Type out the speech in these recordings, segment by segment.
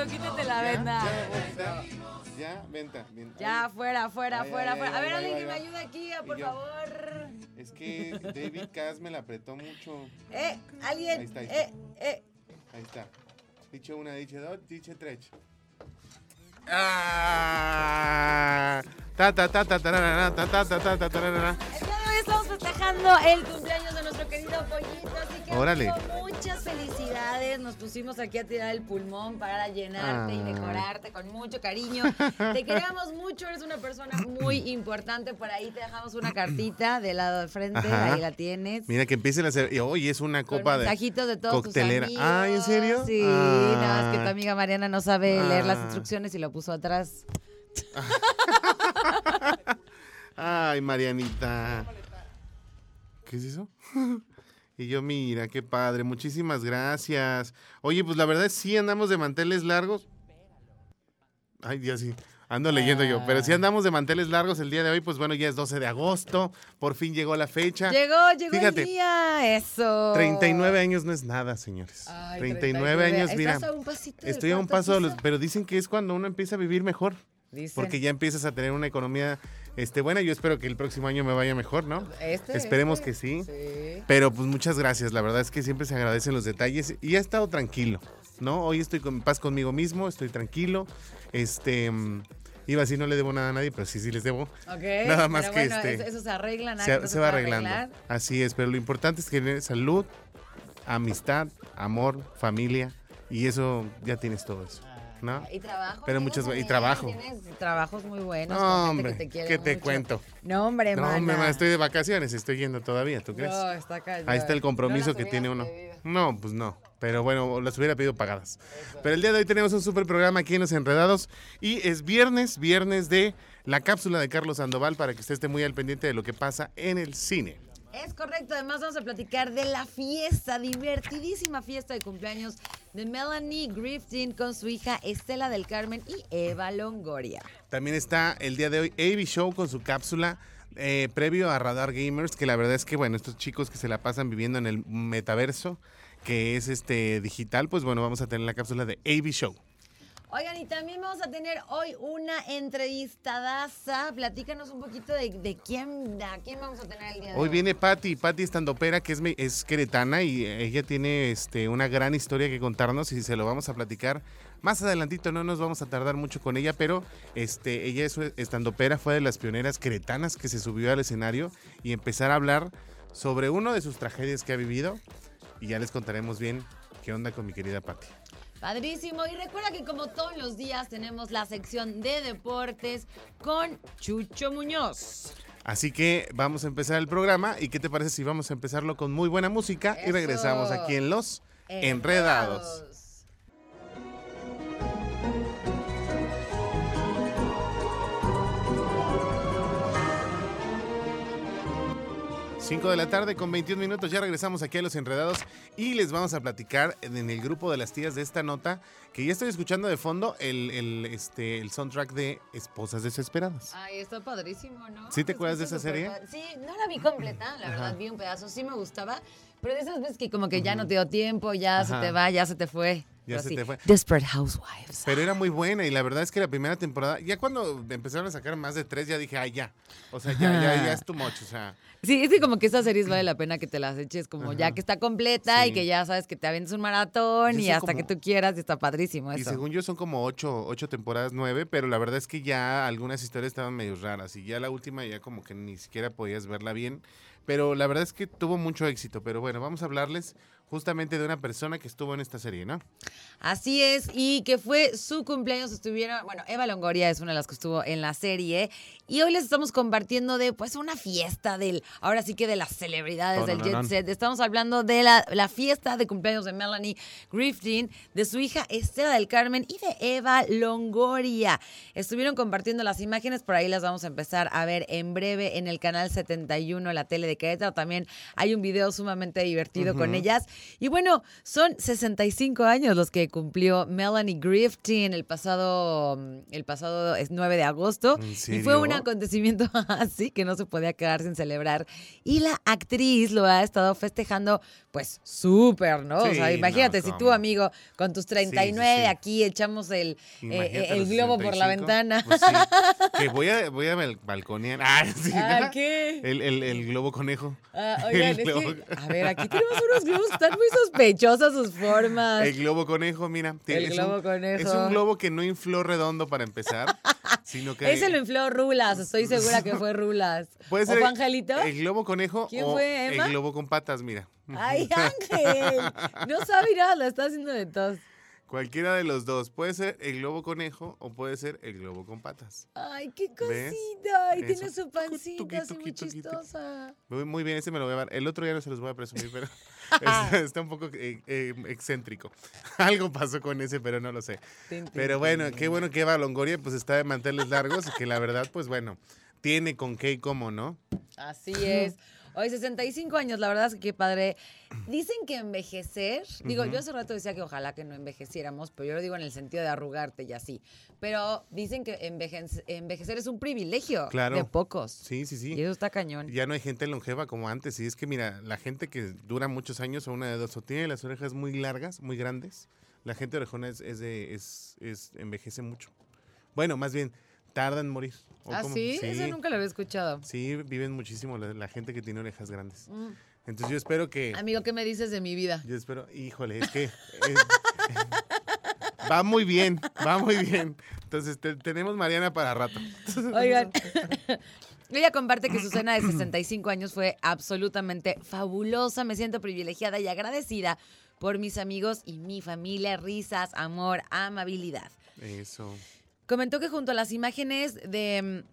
Amigo, quítate la venda. Ya, ya, venta. ven, Ya, ahí. fuera, fuera, Ay, fuera, ay, fuera. A ver, alguien que me ay. ayude aquí, por yo. favor. Es que David Cass me la apretó mucho. Eh, Ahí alguien. está, ahí Eh, eh. Ahí está. Dice una, dice dos, dice tres. Ah, ta ta ta ta ta ta ta ta ta tararara. El día de hoy estamos festejando el cumpleaños de nuestro querido pollito, así que Órale. muchas felicidades. Nos pusimos aquí a tirar el pulmón para llenarte y Ay. decorarte con mucho cariño. Te queremos mucho, eres una persona muy importante. Por ahí te dejamos una cartita del lado de frente, Ajá. ahí la tienes. Mira que empiecen a hacer. y Hoy es una Con copa de. mensajitos de todos coctelera. tus amigos. Ay, ¿en serio? Sí, nada más que tu Ah. amiga Mariana no sabe leer las Ah. instrucciones y lo puso atrás. Ay, Marianita. ¿Qué es eso? Y yo, mira, qué padre. Muchísimas gracias. Oye, pues la verdad es sí andamos de manteles largos. Ay, ya sí. Ando leyendo yo. Pero si andamos de manteles largos el día de hoy, pues bueno, ya es 12 de agosto. Por fin llegó la fecha. Llegó, llegó Fíjate. el día. Eso. 39 años no es nada, señores. Ay, 39, años, mira. Estás a un pasito Estoy a un paso de los. Pero dicen que es cuando uno empieza a vivir mejor. Dicen. Porque ya empiezas a tener una economía este, buena. Yo espero que el próximo año me vaya mejor, ¿no? Este, Esperemos este. que sí. Sí. Pero pues muchas gracias. La verdad es que siempre se agradecen los detalles. Y he estado tranquilo, ¿no? Hoy estoy con paz conmigo mismo, estoy tranquilo. Este. mm, Iba a decir no le debo nada a nadie, pero sí, sí les debo. Ok, Nada más pero que bueno, este, Eso, se arregla, nada Se, se va arreglando. arreglar. Así es, pero lo importante es tener salud, amistad, amor, familia. Y eso ya tienes todo eso, ¿no? Y trabajo. Pero muchas- y trabajo. Tienes trabajos muy buenos. No, hombre, que te quiere ¿qué te mucho. cuento? No, hombre, No, hombre, estoy de vacaciones, estoy yendo todavía, ¿tú crees? No, está. Ahí está el compromiso No que tiene uno. No, pues no. Pero bueno, las hubiera pedido pagadas. Pero el día de hoy tenemos un super programa aquí en Los Enredados. Y es viernes, viernes de la cápsula de Carlos Sandoval para que usted esté muy al pendiente de lo que pasa en el cine. Es correcto, además vamos a platicar de la fiesta, divertidísima fiesta de cumpleaños de Melanie Griffin con su hija Estela del Carmen y Eva Longoria. También está el día de hoy AV Show con su cápsula eh, previo a Radar Gamers, que la verdad es que, bueno, estos chicos que se la pasan viviendo en el metaverso, que es este digital, pues bueno, vamos a tener la cápsula de AV Show. Oigan, y también vamos a tener hoy una entrevistadaza. Platícanos un poquito de, de quién, a quién vamos a tener el día de hoy. Hoy viene Patti, Patti estandopera, que es, es queretana y ella tiene este, una gran historia que contarnos y se lo vamos a platicar más adelantito, no nos vamos a tardar mucho con ella, pero este, ella es estandopera, fue de las pioneras queretanas que se subió al escenario y empezar a hablar sobre uno de sus tragedias que ha vivido y ya les contaremos bien qué onda con mi querida Patti. Padrísimo. Y recuerda que como todos los días tenemos la sección de deportes con Chucho Muñoz. Así que vamos a empezar el programa y qué te parece si vamos a empezarlo con muy buena música y regresamos aquí en Los Enredados. 5 de la tarde con 21 minutos, ya regresamos aquí a Los Enredados y les vamos a platicar en el grupo de las tías de esta nota que ya estoy escuchando de fondo el, el, este, el soundtrack de Esposas Desesperadas. Ay, está padrísimo, ¿no? ¿Sí te acuerdas de esa serie? Sí, no la vi completa, la verdad, vi un pedazo, sí me gustaba, pero de esas veces que como que ya no te dio tiempo, ya se te va, ya se te fue. Ya Pero se sí, te fue. Desperate Housewives. Pero era muy buena y la verdad es que la primera temporada, ya cuando empezaron a sacar más de tres, ya dije, ay, ya. O sea, ya, ya, ya es too much. O sea, Sí, es que como que esas series vale la pena que te las eches como ya que está completa Sí. y que ya sabes que te avientes un maratón Yo y hasta como- que tú quieras y está padrísimo y eso. según yo son como ocho, ocho temporadas, nueve, pero la verdad es que ya algunas historias estaban medio raras y ya la última ya como que ni siquiera podías verla bien. Pero la verdad es que tuvo mucho éxito. Pero bueno, vamos a hablarles justamente de una persona que estuvo en esta serie, ¿no? Así es, y que fue su cumpleaños, estuvieron, bueno, Eva Longoria es una de las que estuvo en la serie, y hoy les estamos compartiendo de, pues, una fiesta del, ahora sí que de las celebridades del Jet. Set. Estamos hablando de la, la fiesta de cumpleaños de Melanie Griffin, de su hija Estela del Carmen y de Eva Longoria. Estuvieron compartiendo las imágenes, por ahí las vamos a empezar a ver en breve en el canal 71, la tele de Querétaro. También hay un video sumamente divertido con ellas. Y bueno, son 65 años los que cumplió Melanie Griffin el pasado, mm, el pasado 9 de agosto. ¿En Y fue un acontecimiento así que no se podía quedar sin celebrar. Y la actriz lo ha estado festejando, pues súper, ¿no? o Sí, sea, imagínate, no, si tú, amigo, con tus 39 sí. aquí echamos el, eh, el globo por la 65, ventana. pues sí. que voy a, voy a bal- balconear. Ah, sí, Ah. ¿qué? El, el- el globo conejo. Ah, oigan, es globo. que, a ver, aquí tenemos unos globos, muy sospechosas sus formas. El globo conejo, mira. El es globo un, conejo. Es un globo que no infló redondo para empezar, sino que... Ese lo infló Rulas, estoy segura que fue Rulas. Puede ¿O ser fue Angelito? El globo conejo ¿Quién o fue, Emma? el globo con patas, mira. Ay, Ángel. No sabe nada, la está haciendo de tos. Cualquiera de los dos. Puede ser el globo conejo o puede ser el globo con patas. Ay, qué cosita. Y tiene su pancita así muy chistosa. Muy, muy bien, ese me lo voy a dar. El otro ya no se los voy a presumir, pero está, está un poco eh, eh, excéntrico. Algo pasó con ese, pero no lo sé. Pero bueno, qué bueno que Eva Longoria pues está de manteles largos y que la verdad, pues bueno, tiene con qué y cómo, ¿no? Así es. Hoy 65 años, la verdad es que qué padre. Dicen que envejecer, digo, yo hace rato decía que ojalá que no envejeciéramos, pero yo lo digo en el sentido de arrugarte y así. Pero dicen que enveje- envejecer es un privilegio Claro. de pocos. Sí, sí, sí. Y eso está cañón. Ya no hay gente longeva como antes. Y es que, mira, la gente que dura muchos años o una de dos, o tiene las orejas muy largas, muy grandes. La gente orejona es, es de, es, es- envejece mucho. Bueno, más bien, tarda en morir. ¿O ¿Ah, sí? Eso nunca lo había escuchado. Sí, viven muchísimo la, la gente que tiene orejas grandes. Mm. Entonces yo espero que... Amigo, ¿qué me dices de mi vida? Yo espero, híjole, es que eh, va muy bien, va muy bien. Entonces te- tenemos Mariana para rato. Oigan. Ella comparte que su cena de 65 años fue absolutamente fabulosa. Me siento privilegiada y agradecida por mis amigos y mi familia. Risas, amor, amabilidad. Eso. Comentó que junto a las imágenes de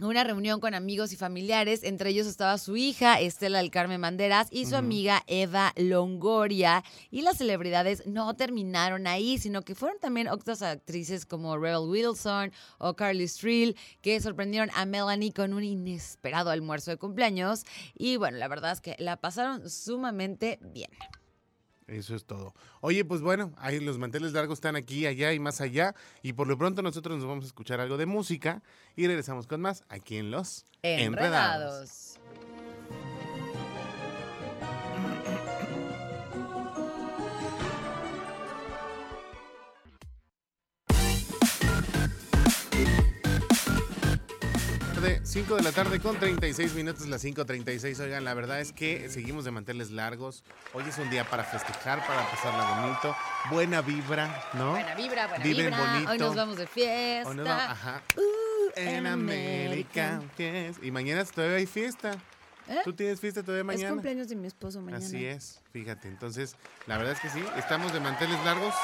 mm, una reunión con amigos y familiares, entre ellos estaba su hija, Estela del Carmen Banderas, y su amiga Eva Longoria. Y las celebridades no terminaron ahí, sino que fueron también otras actrices como Rebel Wilson o Carly Strill, que sorprendieron a Melanie con un inesperado almuerzo de cumpleaños. Y bueno, la verdad es que la pasaron sumamente bien. Eso es todo. Oye, pues bueno, ahí los manteles largos están aquí, allá y más allá. Y por lo pronto nosotros nos vamos a escuchar algo de música y regresamos con más aquí en Los Enredados. Tarde, 5 de la tarde con 36 minutos, las 5.36. Oigan, la verdad es que seguimos de manteles largos. Hoy es un día para festejar, para pasarla bonito. Buena vibra, ¿no? Buena vibra, buena Viven vibra. Hoy bonito. nos vamos de fiesta. ¿O no? Ajá. Uh, En América. yes. Y mañana todavía hay fiesta. ¿Eh? ¿Tú tienes fiesta todavía Es mañana? cumpleaños de mi esposo mañana. Así es, fíjate. Entonces, la verdad es que sí, estamos de manteles largos.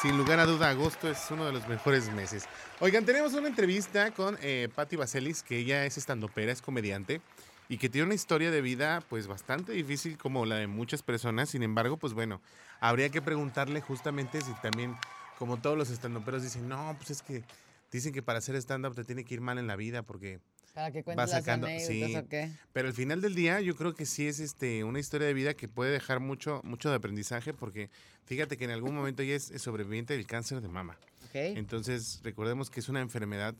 Sin lugar a duda, agosto es uno de los mejores meses. Oigan, tenemos una entrevista con eh, Patti Vaselis, que ella es estandopera, es comediante, y que tiene una historia de vida pues bastante difícil como la de muchas personas. Sin embargo, pues bueno, habría que preguntarle justamente si también, como todos los estandoperos dicen, no, pues es que dicen que para hacer stand-up te tiene que ir mal en la vida porque Para que cuentes sacando- las sí. o qué. pero al final del día, yo creo que sí es este una historia de vida que puede dejar mucho, mucho de aprendizaje, porque fíjate que en algún momento ella es sobreviviente del cáncer de mama. Entonces, recordemos que es una enfermedad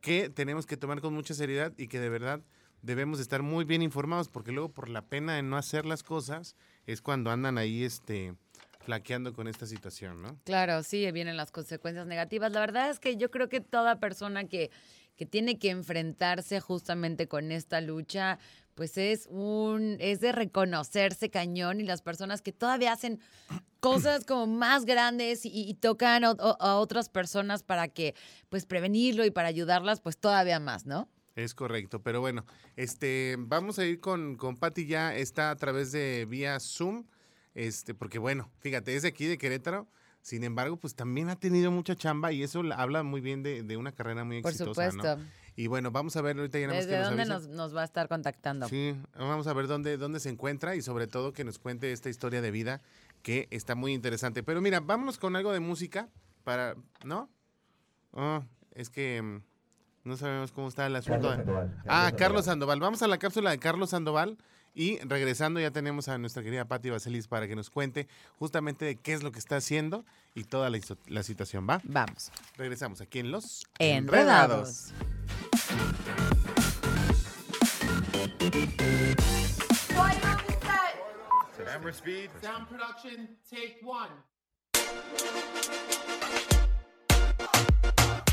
que tenemos que tomar con mucha seriedad y que de verdad debemos de estar muy bien informados, porque luego por la pena de no hacer las cosas es cuando andan ahí este flaqueando con esta situación, ¿no? Claro, sí, vienen las consecuencias negativas. La verdad es que yo creo que toda persona que, que tiene que enfrentarse justamente con esta lucha, pues es un, es de reconocerse cañón y las personas que todavía hacen cosas como más grandes y, tocan a otras personas para que, pues prevenirlo y para ayudarlas, pues todavía más, ¿no? Es correcto, pero bueno, este, vamos a ir con, con Patti ya, está a través de vía Zoom, este, porque bueno, fíjate, es de aquí de Querétaro, sin embargo, pues también ha tenido mucha chamba y eso la- habla muy bien de, de una carrera muy Por exitosa, supuesto. ¿no? Y bueno, vamos a ver ahorita ya nada más ¿Desde que nos dónde nos, nos va a estar contactando? Sí, vamos a ver dónde, dónde se encuentra y sobre todo que nos cuente esta historia de vida que está muy interesante. Pero mira, vámonos con algo de música para, ¿no? Oh, es que mm, no sabemos cómo está el asunto. Carlos Sandoval. Ah, Carlos Sandoval. Vamos a la cápsula de Carlos Sandoval. Y regresando ya tenemos a nuestra querida Patti Vaselis para que nos cuente justamente de qué es lo que está haciendo y toda la, la situación, ¿va? Vamos. Regresamos aquí en Los Enredados. Camera speed. Sound production, take one.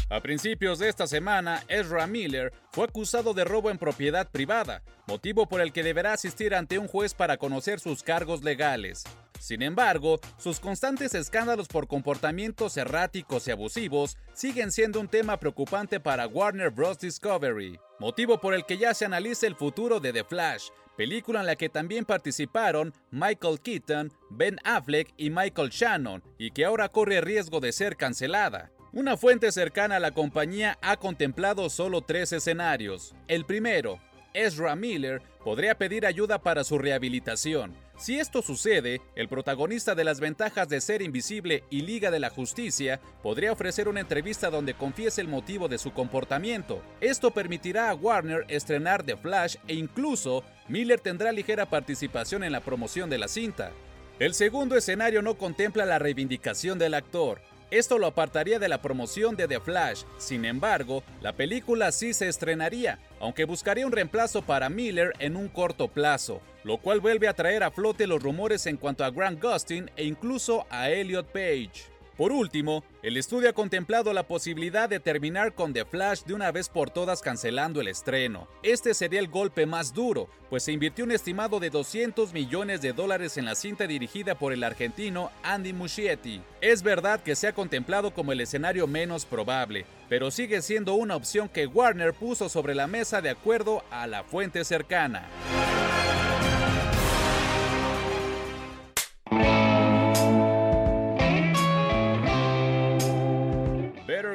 A principios de esta semana, Ezra Miller fue acusado de robo en propiedad privada, motivo por el que deberá asistir ante un juez para conocer sus cargos legales. Sin embargo, sus constantes escándalos por comportamientos erráticos y abusivos siguen siendo un tema preocupante para Warner Bros. Discovery, motivo por el que ya se analiza el futuro de The Flash, película en la que también participaron Michael Keaton, Ben Affleck y Michael Shannon, y que ahora corre riesgo de ser cancelada. Una fuente cercana a la compañía ha contemplado solo tres escenarios. El primero, Ezra Miller podría pedir ayuda para su rehabilitación. Si esto sucede, el protagonista de las ventajas de ser invisible y Liga de la Justicia podría ofrecer una entrevista donde confiese el motivo de su comportamiento. Esto permitirá a Warner estrenar The Flash e incluso Miller tendrá ligera participación en la promoción de la cinta. El segundo escenario no contempla la reivindicación del actor. Esto lo apartaría de la promoción de The Flash, sin embargo, la película sí se estrenaría, aunque buscaría un reemplazo para Miller en un corto plazo, lo cual vuelve a traer a flote los rumores en cuanto a Grant Gustin e incluso a Elliot Page. Por último, el estudio ha contemplado la posibilidad de terminar con The Flash de una vez por todas cancelando el estreno. Este sería el golpe más duro, pues se invirtió un estimado de 200 millones de dólares en la cinta dirigida por el argentino Andy Muschietti. Es verdad que se ha contemplado como el escenario menos probable, pero sigue siendo una opción que Warner puso sobre la mesa de acuerdo a la fuente cercana.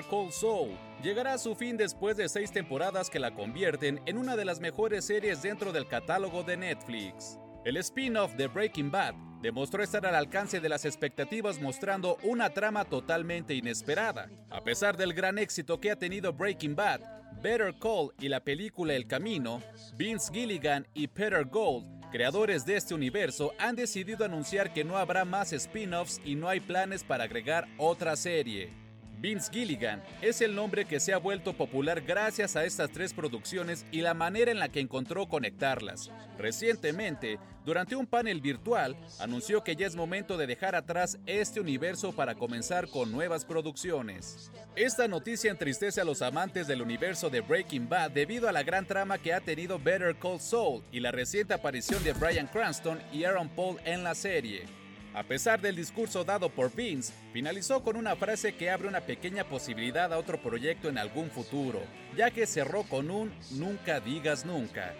Cold Soul llegará a su fin después de seis temporadas que la convierten en una de las mejores series dentro del catálogo de Netflix. El spin-off de Breaking Bad demostró estar al alcance de las expectativas mostrando una trama totalmente inesperada. A pesar del gran éxito que ha tenido Breaking Bad, Better Call y la película El Camino, Vince Gilligan y Peter Gold, creadores de este universo, han decidido anunciar que no habrá más spin-offs y no hay planes para agregar otra serie. Vince Gilligan es el nombre que se ha vuelto popular gracias a estas tres producciones y la manera en la que encontró conectarlas. Recientemente, durante un panel virtual, anunció que ya es momento de dejar atrás este universo para comenzar con nuevas producciones. Esta noticia entristece a los amantes del universo de Breaking Bad debido a la gran trama que ha tenido Better Call Saul y la reciente aparición de Brian Cranston y Aaron Paul en la serie. A pesar del discurso dado por Vince, finalizó con una frase que abre una pequeña posibilidad a otro proyecto en algún futuro, ya que cerró con un nunca digas nunca.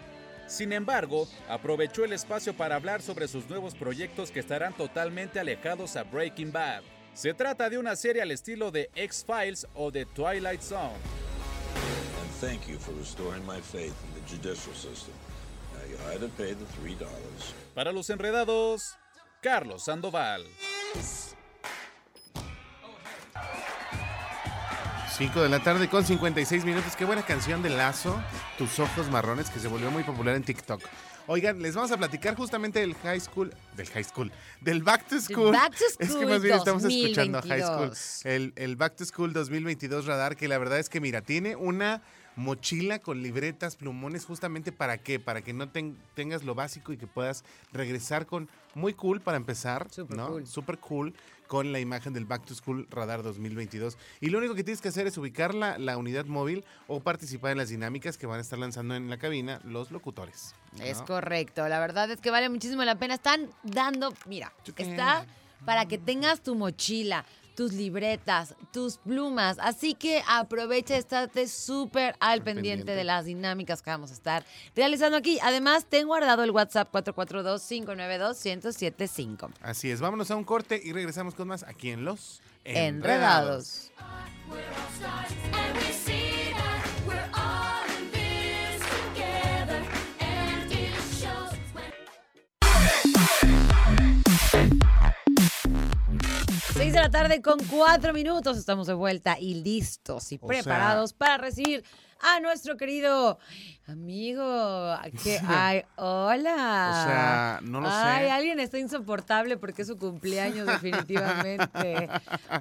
Sin embargo, aprovechó el espacio para hablar sobre sus nuevos proyectos que estarán totalmente alejados a Breaking Bad. Se trata de una serie al estilo de X-Files o de Twilight Zone. Para los enredados, Carlos Sandoval. 5 de la tarde con 56 minutos. Qué buena canción de Lazo, Tus ojos marrones, que se volvió muy popular en TikTok. Oigan, les vamos a platicar justamente del high school, del high school, del back to school. Back to school es que más bien estamos escuchando a high school. 2022. El, el back to school 2022 radar, que la verdad es que mira, tiene una mochila con libretas, plumones, justamente para qué, para que no ten- tengas lo básico y que puedas regresar con muy cool para empezar, Súper ¿no? cool. Super cool con la imagen del Back to School Radar 2022. Y lo único que tienes que hacer es ubicar la, la unidad móvil o participar en las dinámicas que van a estar lanzando en la cabina los locutores. ¿no? Es correcto, la verdad es que vale muchísimo la pena. Están dando, mira, está para que tengas tu mochila, tus libretas, tus plumas. Así que aprovecha, estate súper al pendiente, pendiente. de las dinámicas que vamos a estar realizando aquí. Además, ten guardado el WhatsApp 442-592-1075. Así es, vámonos a un corte y regresamos con más aquí en Los Enredados. 6 de la tarde con 4 minutos. Estamos de vuelta y listos y O preparados para recibir a nuestro querido amigo. Que, ay, hola. O sea, no lo Ay, sé. alguien está insoportable porque es su cumpleaños, definitivamente.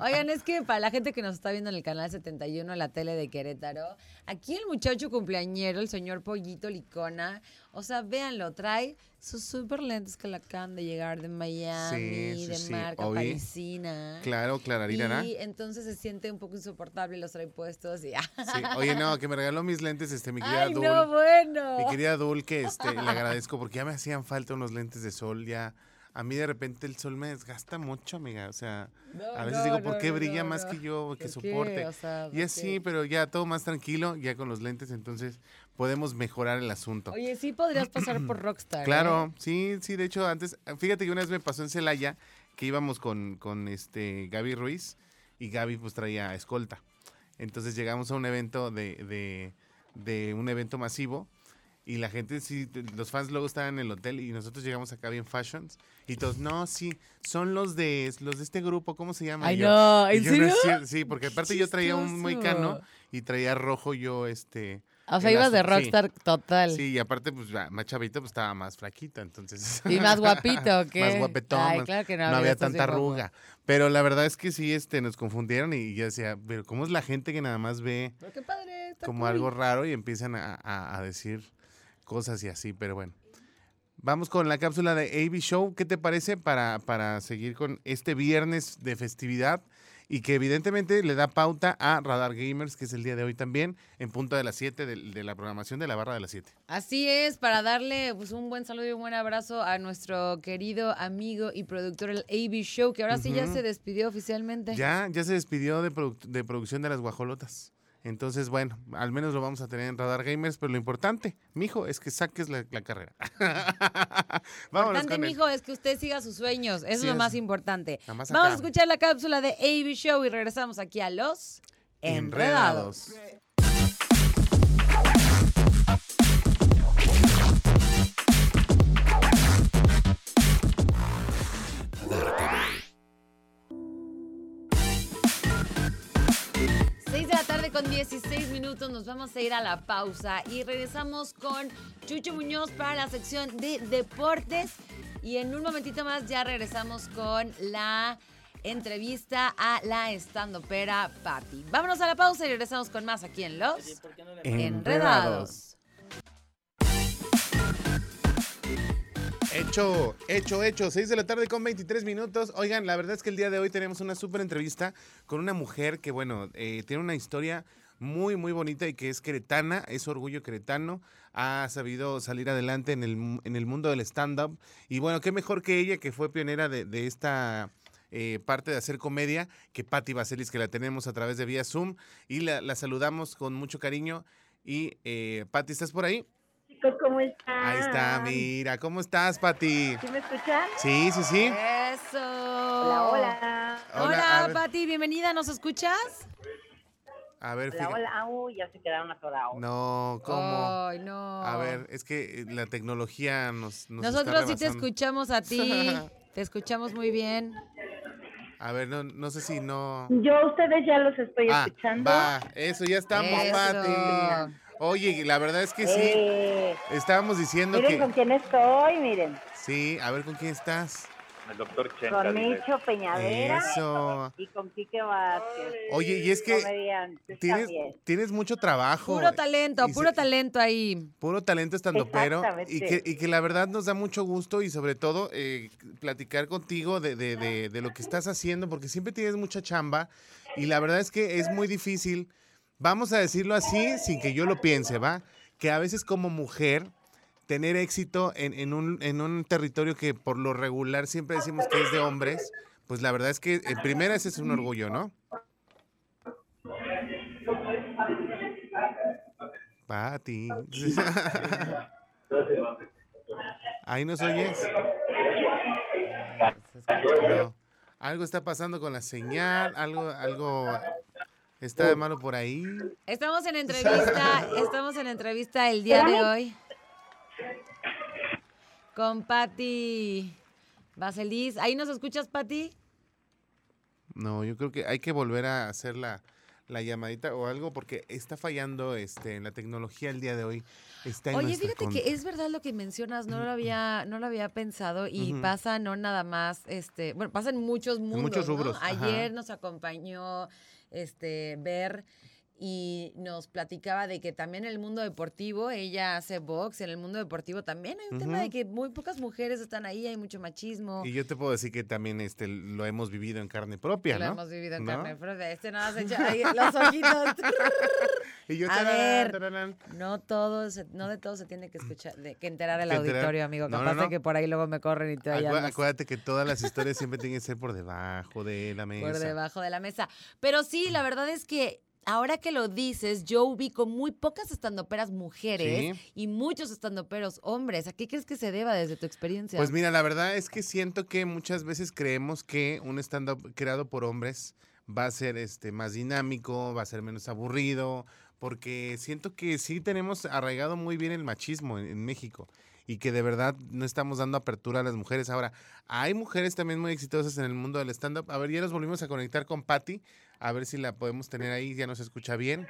Oigan, es que para la gente que nos está viendo en el canal 71, la tele de Querétaro, aquí el muchacho cumpleañero, el señor Pollito Licona, o sea, véanlo, trae sus super lentes que le acaban de llegar de Miami, Sí, sí, de sí, marca obvio. parisina. Claro, Clararina. Y entonces se siente un poco insoportable, los trae puestos y... Sí. Oye, no, que me regaló mis lentes, este, mi querida ¡Ay, no, bueno! Mi querida Dul, que este, le agradezco porque ya me hacían falta unos lentes de sol, ya. A mí de repente el sol me desgasta mucho, amiga. O sea, No, a veces no, digo, ¿por qué no, brilla más que yo, que soporte? O sea, ¿por y así, qué? pero ya todo más tranquilo, ya con los lentes, entonces podemos mejorar el asunto. Oye, sí podrías pasar por Rockstar. ¿eh? Claro, sí, sí, de hecho, antes, fíjate que una vez me pasó en Celaya que íbamos con, con este Gaby Ruiz y Gaby pues traía escolta. Entonces llegamos a un evento de, de, de un evento masivo y la gente, sí, los fans luego estaban en el hotel y nosotros llegamos acá bien fashions y todos, no, sí, son los de los de este grupo, ¿cómo se llama? Ay, yo- no, ¿en "No serio? cierto". Sí, porque aparte yo traía un moicano y traía rojo yo, este... O sea, ibas de sí. Rockstar total. Sí, y aparte, pues, más chavito, pues, estaba más flaquita, entonces... Y más guapito, ¿o qué? Más guapetón. Ay, claro que no. había tanta arruga. Pero la verdad es que sí, este, nos confundieron y yo decía, pero ¿cómo es la gente que nada más ve Pero qué padre, está como cool. algo raro y empiezan a, a- a decir cosas y así? Pero bueno. Vamos con la cápsula de AB Show. ¿Qué te parece para, para seguir con este viernes de festividad? Y que evidentemente le da pauta a Radar Gamers, que es el día de hoy también, en punto de las 7 de, de la programación de la barra de las 7. Así es, para darle pues, un buen saludo y un buen abrazo a nuestro querido amigo y productor, el AB Show, que ahora sí ya se despidió oficialmente. Ya, ya se despidió de, produc- de producción de las guajolotas. Entonces, bueno, al menos lo vamos a tener en Radar Gamers, pero lo importante, mijo, es que saques la, la carrera. Vámonos importante, mijo, es que usted siga sus sueños. Eso Sí, es lo más importante. Vamos a escuchar la cápsula de AB Show y regresamos aquí a los Enredados. Con 16 minutos, nos vamos a ir a la pausa y regresamos con Chucho Muñoz para la sección de deportes y en un momentito más ya regresamos con la entrevista a la estandopera Patty. Vámonos a la pausa y regresamos con más aquí en Los Enredados. Hecho, hecho, hecho. 6 de la tarde con 23 minutos. Oigan, la verdad es que el día de hoy tenemos una súper entrevista con una mujer que, bueno, eh, tiene una historia muy, muy bonita y que es queretana, es orgullo queretano, ha sabido salir adelante en el, en el mundo del stand-up. Y bueno, qué mejor que ella, que fue pionera de, de esta eh, parte de hacer comedia, que Patti Vaselis, que la tenemos a través de vía Zoom. Y la, la saludamos con mucho cariño. Y, eh, Patti, ¿estás por ahí? Chicos, ¿cómo están? Ahí está, mira. ¿Cómo estás, Patti? ¿Sí me escuchan? Sí, sí, sí. Eso. Hola, hola. Hola, Hola. Pati, bienvenida, ¿nos escuchas? A ver, Hola, fíjate. hola. Uy, ya se quedaron atorados. No, ¿cómo? Ay, no. A ver, es que eh, la tecnología nos, nos está Nosotros sí te escuchamos a ti. te escuchamos muy bien. A ver, no, no sé si no... Yo a ustedes ya los estoy Ah, escuchando. va, eso, ya estamos, Eso. Pati. Oye, la verdad es que sí, Eh, estábamos diciendo miren con que... quién estoy, miren. Sí, a ver, ¿con quién estás? El doctor Chen Con. Micho Peñavera Eso. y con Quique Vázquez. Oye, y es que tienes, también. tienes mucho trabajo. Puro talento, y puro se- talento ahí. Puro talento estando pero y que, y que la verdad nos da mucho gusto y sobre todo eh, platicar contigo de, de- de- de lo que estás haciendo porque siempre tienes mucha chamba y la verdad es que es muy difícil, vamos a decirlo así sin que yo lo piense, ¿va? Que a veces como mujer tener éxito en, en un, en un territorio que por lo regular siempre decimos que es de hombres, pues la verdad es que en primera ese es un orgullo, ¿no? Pati. Ahí nos oyes. No. Algo está pasando con la señal, algo, algo está de malo por ahí. Estamos en entrevista, estamos en entrevista el día de hoy. Con Patti Vaselis. ¿Ahí nos escuchas, Patti? No, yo creo que hay que volver a hacer la, la llamadita o algo porque está fallando este en la tecnología el día de hoy. Está en Oye, fíjate contra. que es verdad lo que mencionas, no lo había, no lo había pensado y pasa no nada más, este, bueno, pasa en muchos mundos. muchos rubros. Ayer nos acompañó este Ver y nos platicaba de que también en el mundo deportivo, ella hace box, en el mundo deportivo también hay un tema de que muy pocas mujeres están ahí, hay mucho machismo. Y yo te puedo decir que también este lo hemos vivido en carne propia, Lo ¿no? hemos vivido en ¿No? carne propia. Este nada más echa ahí los ojitos. Y yo A tararán, ver. tararán. No todo, se- no de todo se tiene que escuchar, de, que enterar el Que enterar. auditorio, amigo. No, no, Capaz de que por ahí luego me corren y te Acu- acuérdate que todas las historias siempre tienen que ser por debajo de la mesa. por debajo de la mesa. Pero sí, la verdad es que ahora que lo dices, yo ubico muy pocas estandoperas mujeres Sí. y muchos estandoperos hombres. ¿A qué crees que se deba desde tu experiencia? Pues mira, la verdad es que siento que muchas veces creemos que un stand-up creado por hombres va a ser este más dinámico, va a ser menos aburrido, porque siento que sí tenemos arraigado muy bien el machismo en, en México y que de verdad no estamos dando apertura a las mujeres. Ahora, hay mujeres también muy exitosas en el mundo del stand-up. A ver, ya nos volvimos a conectar con Patty, a ver si la podemos tener ahí, ya nos escucha bien.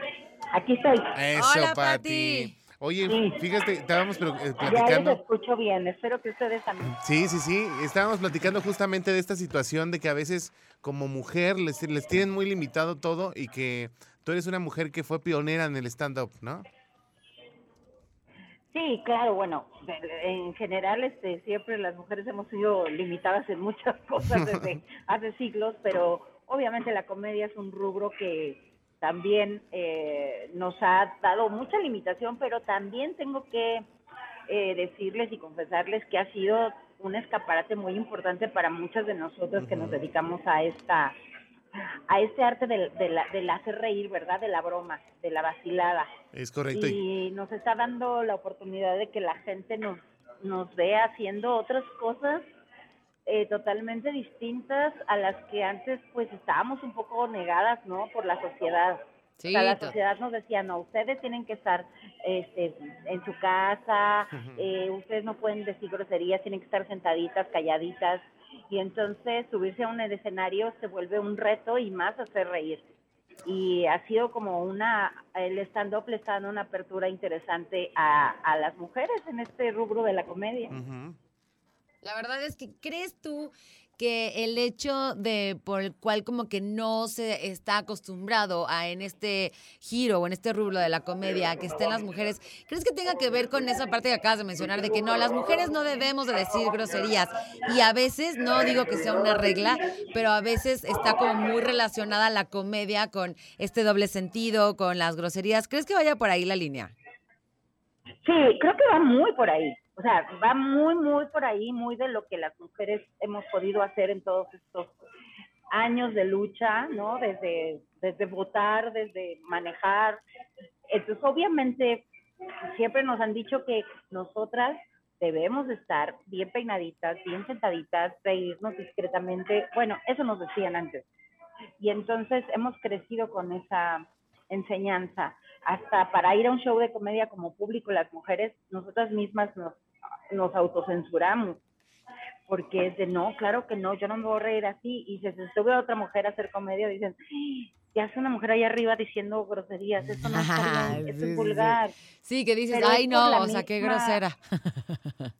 Aquí estoy. Eso, Hola, Patty. Oye, Sí. fíjate, estábamos pero, eh, Ya les platicando. escucho bien. Espero que ustedes también. Sí, sí, sí. Estábamos platicando justamente de esta situación de que a veces como mujer les, les tienen muy limitado todo y que tú eres una mujer que fue pionera en el stand-up, ¿no? Sí, claro, bueno, en general este, siempre las mujeres hemos sido limitadas en muchas cosas desde hace siglos, pero obviamente la comedia es un rubro que también eh, nos ha dado mucha limitación, pero también tengo que eh, decirles y confesarles que ha sido un escaparate muy importante para muchas de nosotras que nos dedicamos a esta a este arte del, del hacer reír, ¿verdad? De la broma, de la vacilada Es correcto. Y- y nos está dando la oportunidad de que la gente nos, nos vea haciendo otras cosas eh, totalmente distintas a las que antes pues estábamos un poco negadas, ¿no? Por la sociedad. sí, o sea, la sociedad nos decía, no, ustedes tienen que estar este, en su casa, eh, ustedes no pueden decir groserías, tienen que estar sentaditas, calladitas. Y entonces subirse a un escenario se vuelve un reto y más hacer reír. Y ha sido como una, el stand-up le está dando una apertura interesante a, a las mujeres en este rubro de la comedia. Ujú. La verdad es que crees tú que el hecho de por el cual como que no se está acostumbrado a en este giro o en este rubro de la comedia que estén las mujeres, ¿crees que tenga que ver con esa parte que acabas de mencionar de que no, las mujeres no debemos de decir groserías y a veces, no digo que sea una regla, pero a veces está como muy relacionada la comedia con este doble sentido, con las groserías? ¿Crees que vaya por ahí la línea? Sí, creo que va muy por ahí. O sea, va muy, muy por ahí, muy de lo que las mujeres hemos podido hacer en todos estos años de lucha, ¿no? Desde, desde votar, desde manejar. Entonces, obviamente, siempre nos han dicho que nosotras debemos de estar bien peinaditas, bien sentaditas, reírnos discretamente. Bueno, eso nos decían antes. Y entonces hemos crecido con esa enseñanza. Hasta para ir a un show de comedia como público, las mujeres, nosotras mismas nos, nos autocensuramos. Porque es de no, claro que no, yo no me voy a reír así. Y si se sube a otra mujer a hacer comedia, dicen, "Ay, ya es una mujer ahí arriba diciendo groserías, eso no está bien, eso Sí, sí, sí. es vulgar. Sí, que dices, Pero ay no, o sea, qué grosera.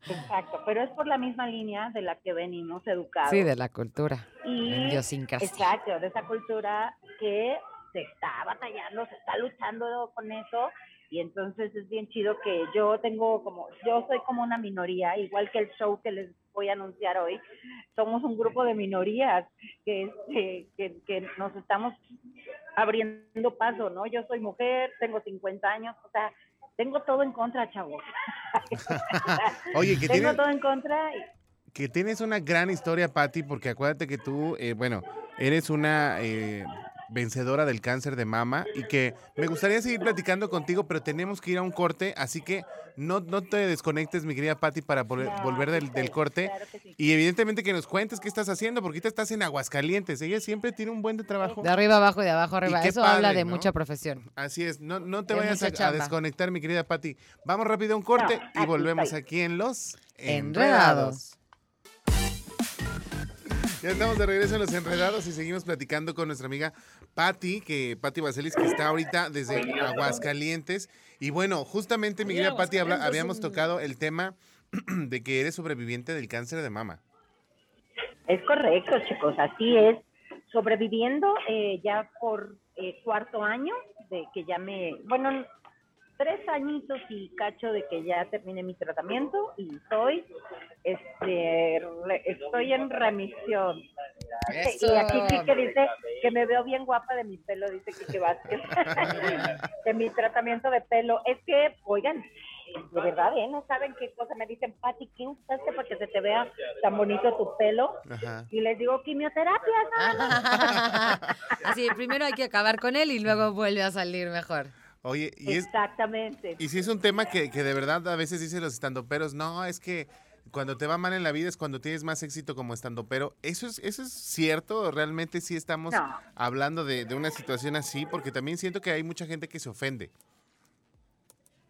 Exacto, pero es por la misma línea de la que venimos educados. Sí, de la cultura. y exacto de esa cultura que se está batallando se está luchando con eso y entonces es bien chido que yo tengo como yo soy como una minoría igual que el show que les voy a anunciar hoy. Somos un grupo de minorías que este, que, que nos estamos abriendo paso no yo soy mujer tengo 50 años o sea tengo todo en contra chavos Oye, que tengo tienes, todo en contra y que tienes una gran historia, Patti, porque acuérdate que tú, eh, bueno, eres una eh, vencedora del cáncer de mama y que me gustaría seguir platicando contigo, pero tenemos que ir a un corte, así que no, no te desconectes, mi querida Patti, para vol- No, volver del, del corte. claro que sí. Y evidentemente que nos cuentes qué estás haciendo, porque ahorita estás en Aguascalientes. Ella siempre tiene un buen de trabajo. De arriba abajo y de abajo arriba. qué Eso habla de ¿no? mucha profesión. Así es, no, no te De vayas a, desconectar, mi querida Patti. Vamos rápido a un corte No, y volvemos estoy. aquí en Los Enredados. Ya estamos de regreso en Los Enredados y seguimos platicando con nuestra amiga Patti, que Patti Vaselis, que está ahorita desde Aguascalientes. Y bueno, justamente, mi querida Patti, habíamos tocado el tema de que eres sobreviviente del cáncer de mama. Es correcto, chicos, así es. Sobreviviendo eh, ya por eh, cuarto año de que ya me, bueno, tres añitos y cacho de que ya terminé mi tratamiento y soy, este, re- estoy en remisión. Eso. Y aquí sí que dice que me veo bien guapa de mi pelo, dice Kike Vázquez, de mi tratamiento de pelo. Es que, oigan, de verdad, ¿eh? No saben qué cosa me dicen, Pati, ¿qué usaste para que se te vea tan bonito tu pelo? Ajá. Y les digo, quimioterapia, ¿no? Así, primero hay que acabar con él y luego vuelve a salir mejor. Oye, y es, Exactamente. y si es un tema que, que de verdad a veces dicen los estandoperos, no, es que cuando te va mal en la vida es cuando tienes más éxito como estandopero. ¿Eso es, ¿Eso es cierto? ¿Realmente sí estamos No. hablando de, de una situación así? Porque también siento que hay mucha gente que se ofende.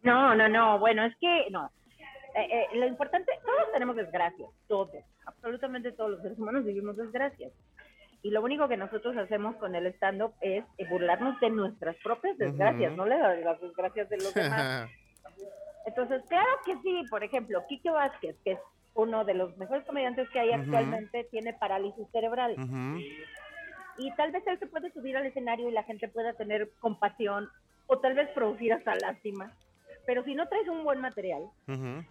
No, no, no, bueno, es que no. Eh, eh, lo importante, todos tenemos desgracias, todos, absolutamente todos los seres humanos vivimos desgracias. Y lo único que nosotros hacemos con el stand-up es eh, burlarnos de nuestras propias desgracias, Ujú. no de las desgracias de los demás. Entonces, claro que sí, por ejemplo, Kike Vázquez, que es uno de los mejores comediantes que hay actualmente, tiene parálisis cerebral. Y tal vez él se puede subir al escenario y la gente pueda tener compasión o tal vez producir hasta lástima. Pero si no traes un buen material,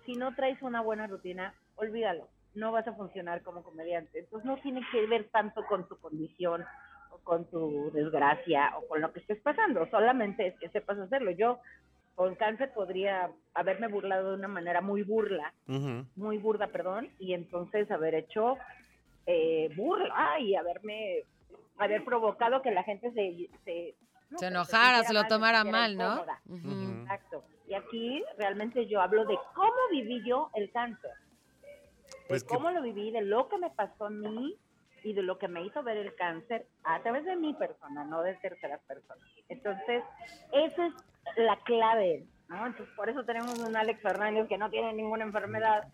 si no traes una buena rutina, olvídalo, no vas a funcionar como comediante. Entonces no tiene que ver tanto con tu condición o con tu desgracia o con lo que estés pasando, solamente es que sepas hacerlo. Yo con cáncer podría haberme burlado de una manera muy burla, muy burda, perdón, y entonces haber hecho eh, burla y haberme, haber provocado que la gente se... Se, no Se enojara, se lo mal, tomara mal, ¿no? Exacto. Y aquí realmente yo hablo de cómo viví yo el cáncer. Pues de que- cómo lo viví, de lo que me pasó a mí y de lo que me hizo ver el cáncer a través de mi persona, no de terceras personas. Entonces, esa es la clave, ¿no? Entonces, por eso tenemos un Alex Fernández que no tiene ninguna enfermedad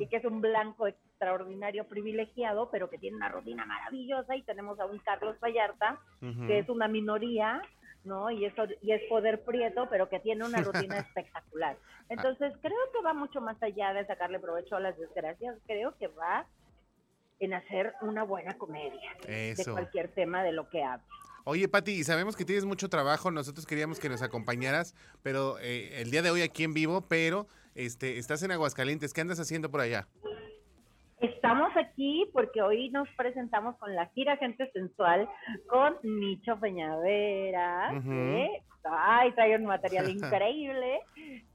y que es un blanco extraordinario, privilegiado, pero que tiene una rutina maravillosa. Y tenemos a un Carlos Vallarta, que es una minoría, ¿no? Y eso y es poder prieto, pero que tiene una rutina espectacular. Entonces, creo que va mucho más allá de sacarle provecho a las desgracias, creo que va en hacer una buena comedia de cualquier tema de lo que hable. Oye, Pati, y sabemos que tienes mucho trabajo. Nosotros queríamos que nos acompañaras, pero eh, el día de hoy aquí en vivo, pero este, estás en Aguascalientes. ¿Qué andas haciendo por allá? Estamos aquí porque hoy nos presentamos con la gira Gente Sensual con Nicho Peñavera, que ay, trae un material increíble,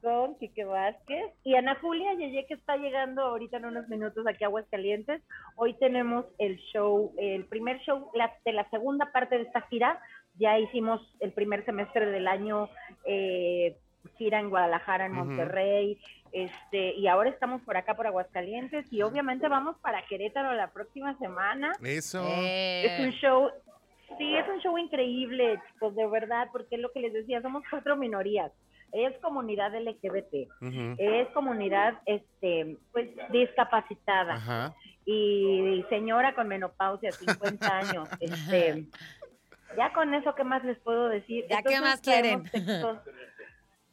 con Quique Vázquez y Ana Julia Yeye que está llegando ahorita en unos minutos aquí a Aguascalientes. Hoy tenemos el show, el primer show la- de la segunda parte de esta gira. Ya hicimos el primer semestre del año eh, gira en Guadalajara, en. Monterrey, este, y ahora estamos por acá por Aguascalientes y obviamente vamos para Querétaro la próxima semana. Eso. Es un Eh, show, sí, es un show increíble, chicos, de verdad, porque es lo que les decía, somos cuatro minorías. Es comunidad LGBT, es comunidad, este, pues, discapacitada Ajá. y señora con menopausia, 50 años, este, ya con eso, ¿qué más les puedo decir? ¿Ya qué más quieren? Textos,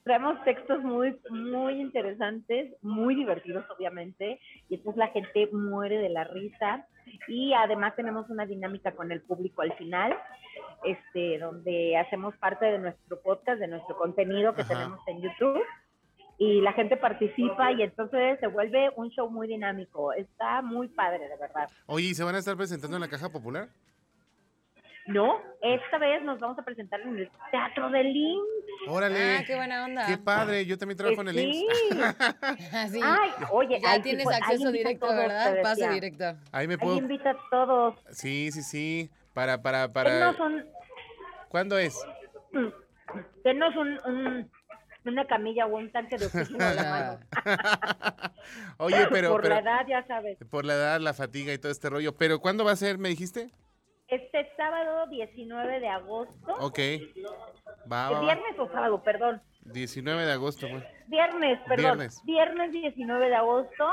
traemos textos muy, muy interesantes, muy divertidos, obviamente, y entonces la gente muere de la risa, y además tenemos una dinámica con el público al final, este, donde hacemos parte de nuestro podcast, de nuestro contenido que Ajá. tenemos en YouTube, y la gente participa y entonces se vuelve un show muy dinámico. Está muy padre, de verdad. Oye, ¿y se van a estar presentando en la Caja Popular? No, esta vez nos vamos a presentar en el Teatro del IMSS. Órale. Ah, qué buena onda. Qué padre, yo también trabajo en el Sí. IMSS. Así. Ay, oye, ya ay, tienes pues, ahí acceso directo, todos, ¿verdad? Pase directo. Ahí me Ahí puedo. invita a todos. Sí, sí, sí. Para, para, para. un, ¿Cuándo es? denos un, un- una camilla o un tanque de oxígeno a la mano. Oye, pero, Por la edad, ya sabes. por la edad, la fatiga y todo este rollo. Pero ¿cuándo va a ser? ¿Me dijiste? Este sábado 19 de agosto. Ok. Va, va, va. Viernes o sábado, perdón. 19 de agosto, pues. Viernes, perdón. Viernes. Viernes. 19 de agosto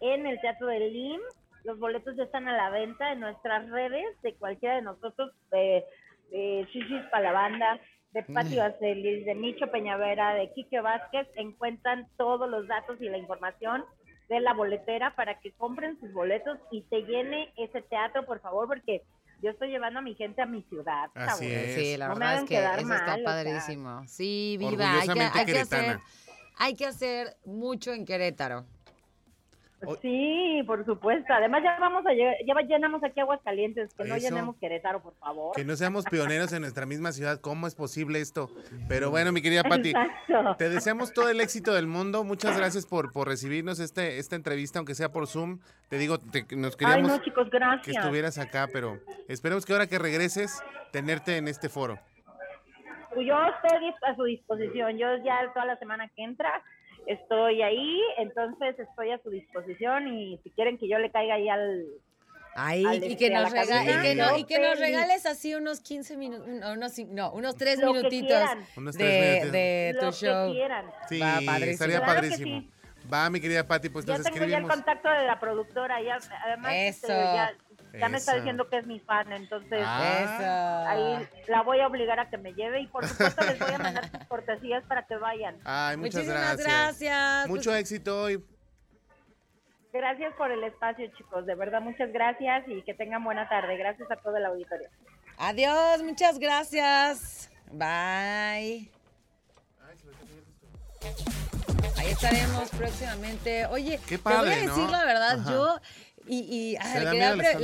en el Teatro del LIM. Los boletos ya están a la venta en nuestras redes de cualquiera de nosotros, de, de Shishis para la banda, de Patio Acelis, de Micho Peñavera, de Quique Vázquez. Encuentran todos los datos y la información de la boletera para que compren sus boletos y te llene ese teatro, por favor, porque yo estoy llevando a mi gente a mi ciudad. Así es. Sí, la No me verdad es hagan que quedar eso mal, está o sea. padrísimo. Sí, viva. Hay que, Orgullosamente hay que hacer, hay que hacer mucho en Querétaro. Sí, por supuesto. Además ya vamos a llegar, ya llenamos aquí Aguascalientes, que no llenemos Querétaro, por favor. Que no seamos pioneros en nuestra misma ciudad. ¿Cómo es posible esto? Pero bueno, mi querida Pati, Exacto. te deseamos todo el éxito del mundo. Muchas gracias por, por recibirnos este, esta entrevista, aunque sea por Zoom. Te digo, te- nos Ay, queríamos no, chicos, que estuvieras acá, pero esperemos que ahora que regreses, tenerte en este foro. Pues Yo estoy a su disposición. Yo ya toda la semana que entra estoy ahí, entonces estoy a su disposición y si quieren que yo le caiga ahí al... Ahí, Al y este, que a nos la rega- y que no- y que nos regales así unos 15 minutos, unos, no, unos 3 Lo que minutitos quieran. Unos tres de, minutitos. de lo tu que show. quieran. Sí, Va, padrísimo. estaría Claro que padrísimo. sí. Va, mi querida Pati, pues ya nos tengo ya el escribimos. contacto de la productora, ya, además este, Eso. ya, ya me está diciendo que es mi fan, entonces Ah. ahí la voy a obligar a que me lleve y por supuesto les voy a mandar sus cortesías para que vayan. Ay, muchas Muchísimas gracias. gracias. Mucho Pues, éxito hoy. Gracias por el espacio, chicos. De verdad, muchas gracias y que tengan buena tarde. Gracias a todo el auditorio. adiós, muchas gracias. Bye. Ahí estaremos próximamente. Oye, Qué te voy padre, a decir ¿no? la verdad, Ajá. yo y, y, ah, ¿Te le,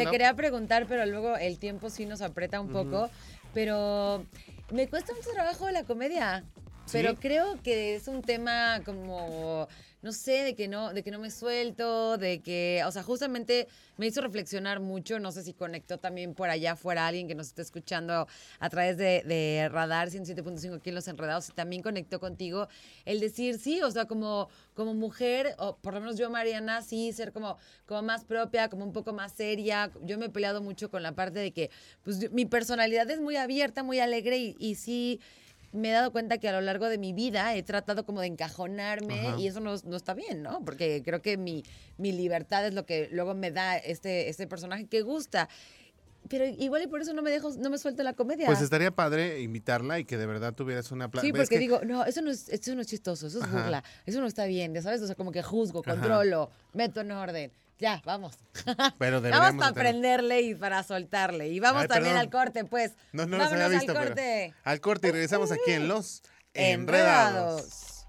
pre- quería preguntar, pero luego el tiempo sí nos aprieta un poco. Pero me cuesta mucho trabajo la comedia. Pero creo que es un tema como, no sé, de que no, de que no me suelto, de que, o sea, justamente me hizo reflexionar mucho. No sé si conectó también por allá fuera alguien que nos esté escuchando a través de, de Radar 107.5 aquí en Los Enredados y también conectó contigo el decir sí, o sea, como, como mujer, o por lo menos yo, Mariana, sí, ser como, como más propia, como un poco más seria. Yo me he peleado mucho con la parte de que, pues, mi personalidad es muy abierta, muy alegre y sí me he dado cuenta que a lo largo de mi vida he tratado como de encajonarme Ajá. y eso no, no está bien, ¿no? Porque creo que mi, mi libertad es lo que luego me da este, este personaje que gusta. Pero igual y por eso no me dejo, no me suelto la comedia. Pues estaría padre invitarla y que de verdad tuvieras una pla- Sí, porque que- digo, no, eso no, es, eso no es chistoso, eso es Ajá. burla, eso no está bien, ya sabes, o sea, como que juzgo, Ajá. controlo, meto en orden. Ya, vamos. Pero vamos para aprenderle y para soltarle. Y vamos Ay, también al corte, pues. No, no Vámonos había visto. al pero- corte. Al corte y regresamos aquí en Los Enredados. Enredados.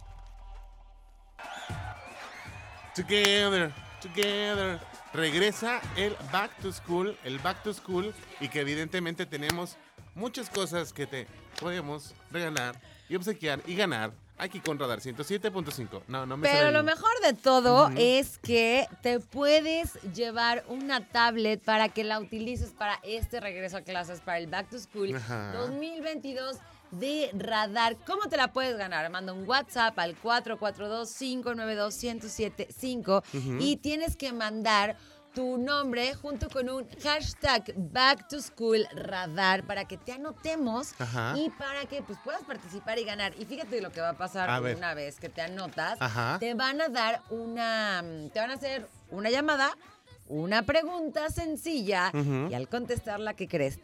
Together, together. Regresa el Back to School, el Back to School, y que evidentemente tenemos muchas cosas que te podemos regalar y obsequiar y ganar aquí con Radar 107.5. No, no me Pero lo mejor de todo es que te puedes llevar una tablet para que la utilices para este regreso a clases, para el Back to School Ajá. 2022 de Radar. ¿Cómo te la puedes ganar? Manda un WhatsApp al 442-592-1075 y tienes que mandar tu nombre junto con un hashtag Back to School Radar para que te anotemos Ajá. y para que pues, puedas participar y ganar. Y fíjate lo que va a pasar A ver. una vez que te anotas. Ajá. Te van a dar una, te van a hacer una llamada, una pregunta sencilla y al contestarla, ¿qué crees?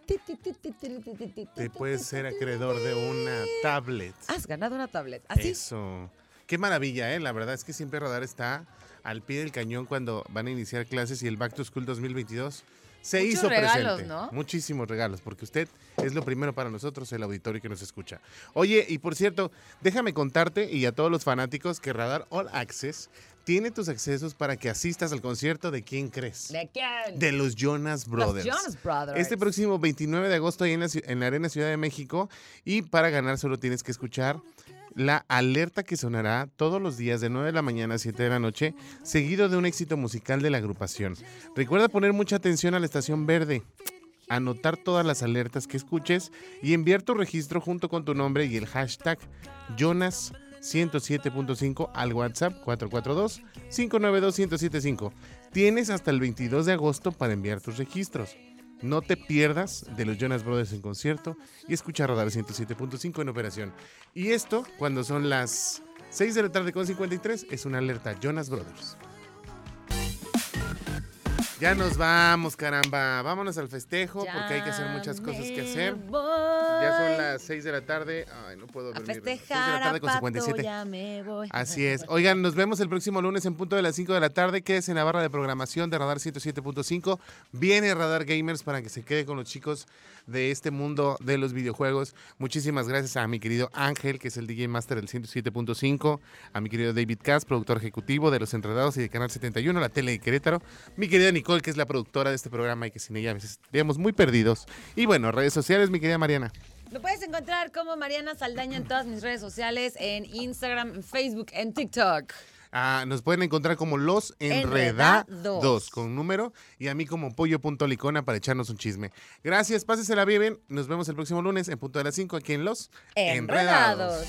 Te puedes ser acreedor de una tablet. Has ganado una tablet. Así. Eso. Qué maravilla, ¿eh? La verdad es que siempre Radar está al pie del cañón cuando van a iniciar clases y el Back to School 2022 se Muchos hizo regalos, presente. ¿no? Muchísimos regalos, porque usted es lo primero para nosotros, el auditorio que nos escucha. Oye, y por cierto, déjame contarte y a todos los fanáticos que Radar All Access tiene tus accesos para que asistas al concierto de quién crees. ¿De quién? De los Jonas Brothers. Los Jonas Brothers. Este próximo 29 de agosto ahí en la, ci- en la Arena Ciudad de México. Y para ganar solo tienes que escuchar la alerta que sonará todos los días de 9 de la mañana a 7 de la noche, seguido de un éxito musical de la agrupación. Recuerda poner mucha atención a la estación verde, anotar todas las alertas que escuches y enviar tu registro junto con tu nombre y el hashtag Jonas. 107.5 al WhatsApp 442-592-1075. Tienes hasta el 22 de agosto para enviar tus registros. No te pierdas de los Jonas Brothers en concierto y escucha Radar 107.5 en operación. Y esto, cuando son las 6 de la tarde con 53, es una alerta Jonas Brothers. Ya nos vamos, caramba. Vámonos al festejo porque hay que hacer muchas cosas que hacer. Ya son las 6 de la tarde. Ay, no puedo A dormir. 6 de la festejar tarde a con Pato, 57. ya me voy. Así es. Oigan, nos vemos el próximo lunes en punto de las 5 de la tarde. Quédese en la barra de programación de Radar 107.5. Viene Radar Gamers para que se quede con los chicos de este mundo de los videojuegos. Muchísimas gracias a mi querido Ángel, que es el DJ Master del 107.5. A mi querido David Cass, productor ejecutivo de Los Enredados y de Canal 71, la tele de Querétaro. Mi querida Nicole, que es la productora de este programa y que sin ella a estaríamos muy perdidos. Y bueno, redes sociales, mi querida Mariana. Me puedes encontrar como Mariana Saldaña en todas mis redes sociales, en Instagram, en Facebook, en TikTok. Ah, nos pueden encontrar como Los Enredados, Enredados. con número y a mí como pollo.licona para echarnos un chisme. Gracias, pásensela bien. Nos vemos el próximo lunes en punto de las 5 aquí en Los Enredados.